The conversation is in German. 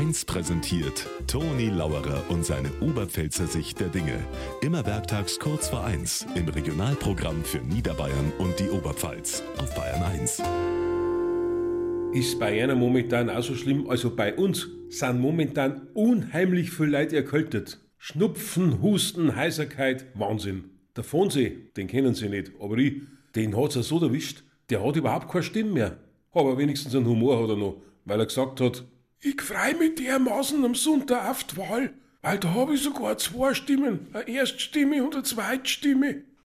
1 präsentiert Toni Lauerer und seine Oberpfälzer Sicht der Dinge. Immer werktags kurz vor 1 im Regionalprogramm für Niederbayern und die Oberpfalz auf Bayern 1. Ist einer momentan auch so schlimm? Also bei uns sind momentan unheimlich viele Leute erkältet. Schnupfen, Husten, Heiserkeit, Wahnsinn. Der Fonsee, den kennen sie nicht, aber ich, den hat's ja so erwischt, der hat überhaupt keine Stimme mehr. Aber wenigstens einen Humor hat er noch, weil er gesagt hat, ich freu mich dermaßen am Sonntag auf die Wahl, weil da habe ich sogar zwei Stimmen, eine Erststimme und eine Zweitstimme.